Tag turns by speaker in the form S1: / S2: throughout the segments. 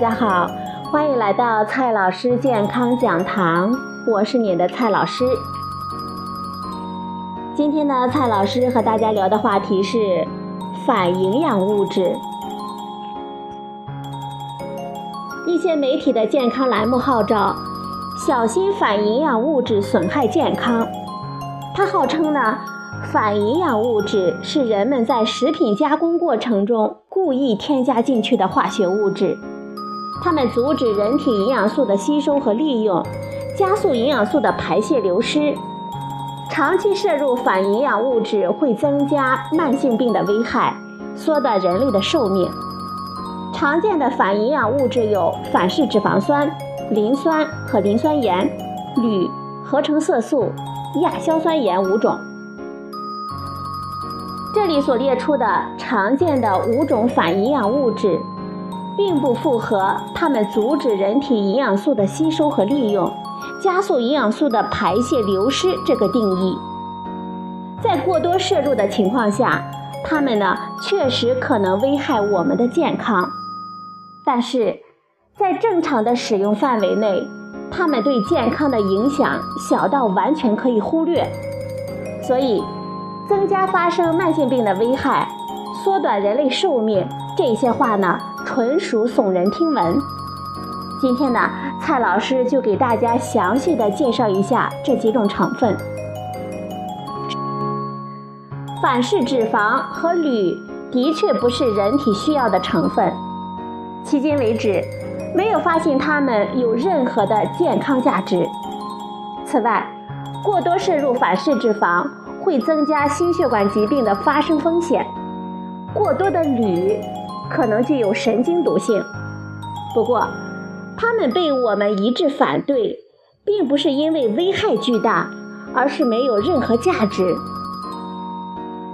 S1: 大家好，欢迎来到蔡老师健康讲堂，我是你的蔡老师。今天呢，蔡老师和大家聊的话题是反营养物质。一些媒体的健康栏目号召小心反营养物质损害健康，它号称呢。反营养物质是人们在食品加工过程中故意添加进去的化学物质，它们阻止人体营养素的吸收和利用，加速营养素的排泄流失。长期摄入反营养物质会增加慢性病的危害，缩短人类的寿命。常见的反营养物质有反式脂肪酸、磷酸和磷酸盐、铝、合成色素、亚硝酸盐五种。这里所列出的常见的五种反营养物质，并不符合它们阻止人体营养素的吸收和利用，加速营养素的排泄流失这个定义。在过多摄入的情况下，它们呢确实可能危害我们的健康，但是在正常的使用范围内，它们对健康的影响小到完全可以忽略，所以。增加发生慢性病的危害，缩短人类寿命，这些话呢，纯属耸人听闻。今天呢，蔡老师就给大家详细的介绍一下这几种成分。反式脂肪和铝的确不是人体需要的成分，迄今为止，没有发现它们有任何的健康价值。此外，过多摄入反式脂肪。会增加心血管疾病的发生风险。过多的铝可能具有神经毒性。不过，它们被我们一致反对，并不是因为危害巨大，而是没有任何价值。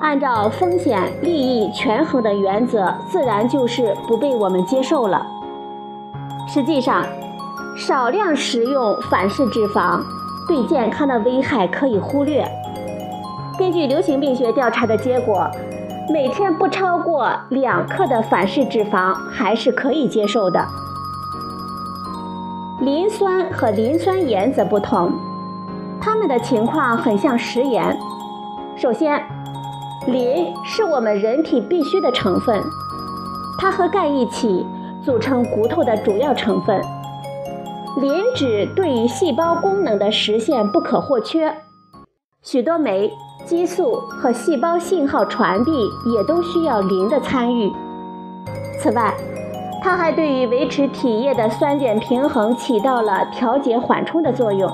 S1: 按照风险利益权衡的原则，自然就是不被我们接受了。实际上，少量食用反式脂肪对健康的危害可以忽略。根据流行病学调查的结果，每天不超过两克的反式脂肪还是可以接受的。磷酸和磷酸盐则不同，它们的情况很像食盐。首先，磷是我们人体必需的成分，它和钙一起组成骨头的主要成分。磷脂对于细胞功能的实现不可或缺，许多酶。激素和细胞信号传递也都需要磷的参与。此外，它还对于维持体液的酸碱平衡起到了调节缓冲的作用。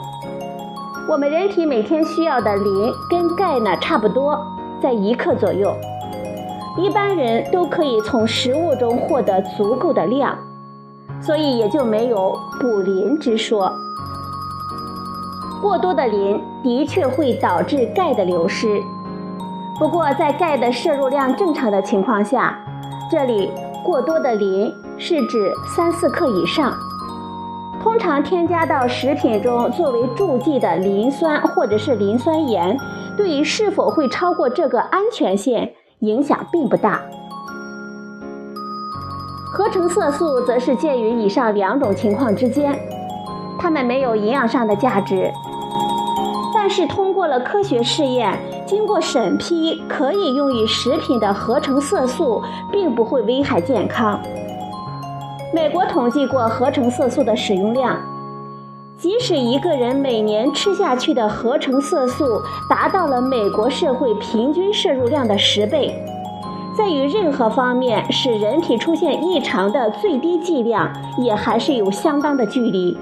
S1: 我们人体每天需要的磷跟钙呢差不多，在一克左右，一般人都可以从食物中获得足够的量，所以也就没有补磷之说。过多的磷的确会导致钙的流失，不过在钙的摄入量正常的情况下，这里过多的磷是指三四克以上。通常添加到食品中作为助剂的磷酸或者是磷酸盐，对于是否会超过这个安全线影响并不大。合成色素则是介于以上两种情况之间，它们没有营养上的价值。是通过了科学试验，经过审批，可以用于食品的合成色素并不会危害健康。美国统计过合成色素的使用量，即使一个人每年吃下去的合成色素达到了美国社会平均摄入量的十倍，在于任何方面使人体出现异常的最低剂量，也还是有相当的距离。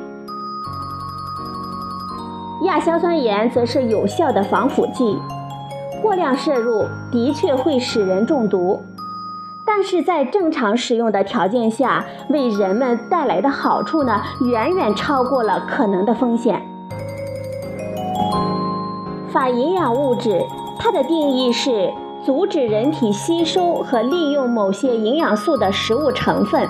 S1: 亚硝酸盐则是有效的防腐剂，过量摄入的确会使人中毒，但是在正常使用的条件下，为人们带来的好处呢，远远超过了可能的风险。反营养物质，它的定义是阻止人体吸收和利用某些营养素的食物成分。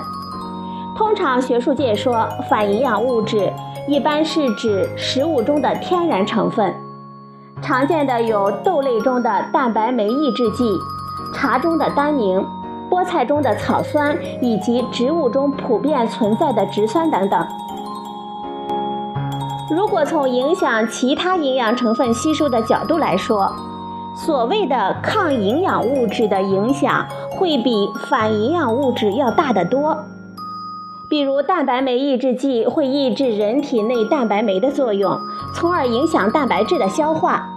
S1: 通常学术界说反营养物质。一般是指食物中的天然成分，常见的有豆类中的蛋白酶抑制剂、茶中的单宁、菠菜中的草酸以及植物中普遍存在的植酸等等。如果从影响其他营养成分吸收的角度来说，所谓的抗营养物质的影响会比反营养物质要大得多。比如，蛋白酶抑制剂会抑制人体内蛋白酶的作用，从而影响蛋白质的消化。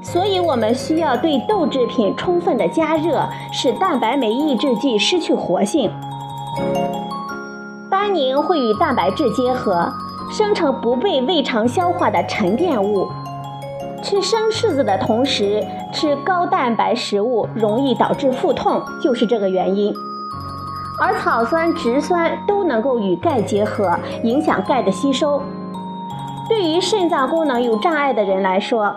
S1: 所以，我们需要对豆制品充分的加热，使蛋白酶抑制剂失去活性。单宁会与蛋白质结合，生成不被胃肠消化的沉淀物。吃生柿子的同时吃高蛋白食物，容易导致腹痛，就是这个原因。而草酸、植酸都能够与钙结合，影响钙的吸收。对于肾脏功能有障碍的人来说，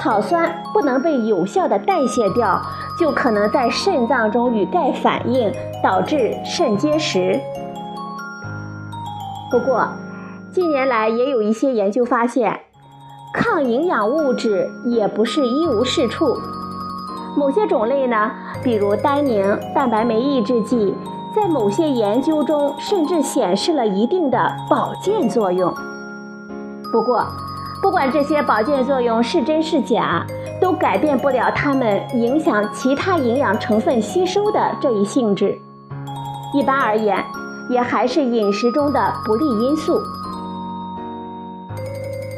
S1: 草酸不能被有效的代谢掉，就可能在肾脏中与钙反应，导致肾结石。不过，近年来也有一些研究发现，抗营养物质也不是一无是处。某些种类呢，比如单宁、蛋白酶抑制剂。在某些研究中，甚至显示了一定的保健作用。不过，不管这些保健作用是真是假，都改变不了它们影响其他营养成分吸收的这一性质。一般而言，也还是饮食中的不利因素。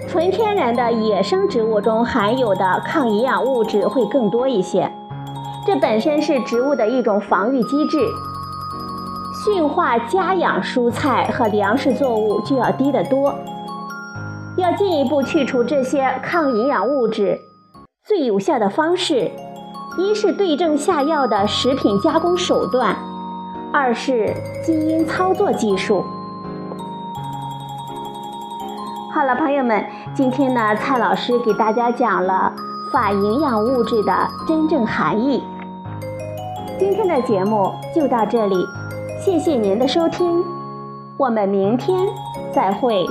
S1: 纯天然的野生植物中含有的抗营养物质会更多一些，这本身是植物的一种防御机制。驯化家养蔬菜和粮食作物就要低得多。要进一步去除这些抗营养物质，最有效的方式，一是对症下药的食品加工手段，二是基因操作技术。好了，朋友们，今天呢，蔡老师给大家讲了反营养物质的真正含义。今天的节目就到这里。谢谢您的收听，我们明天再会。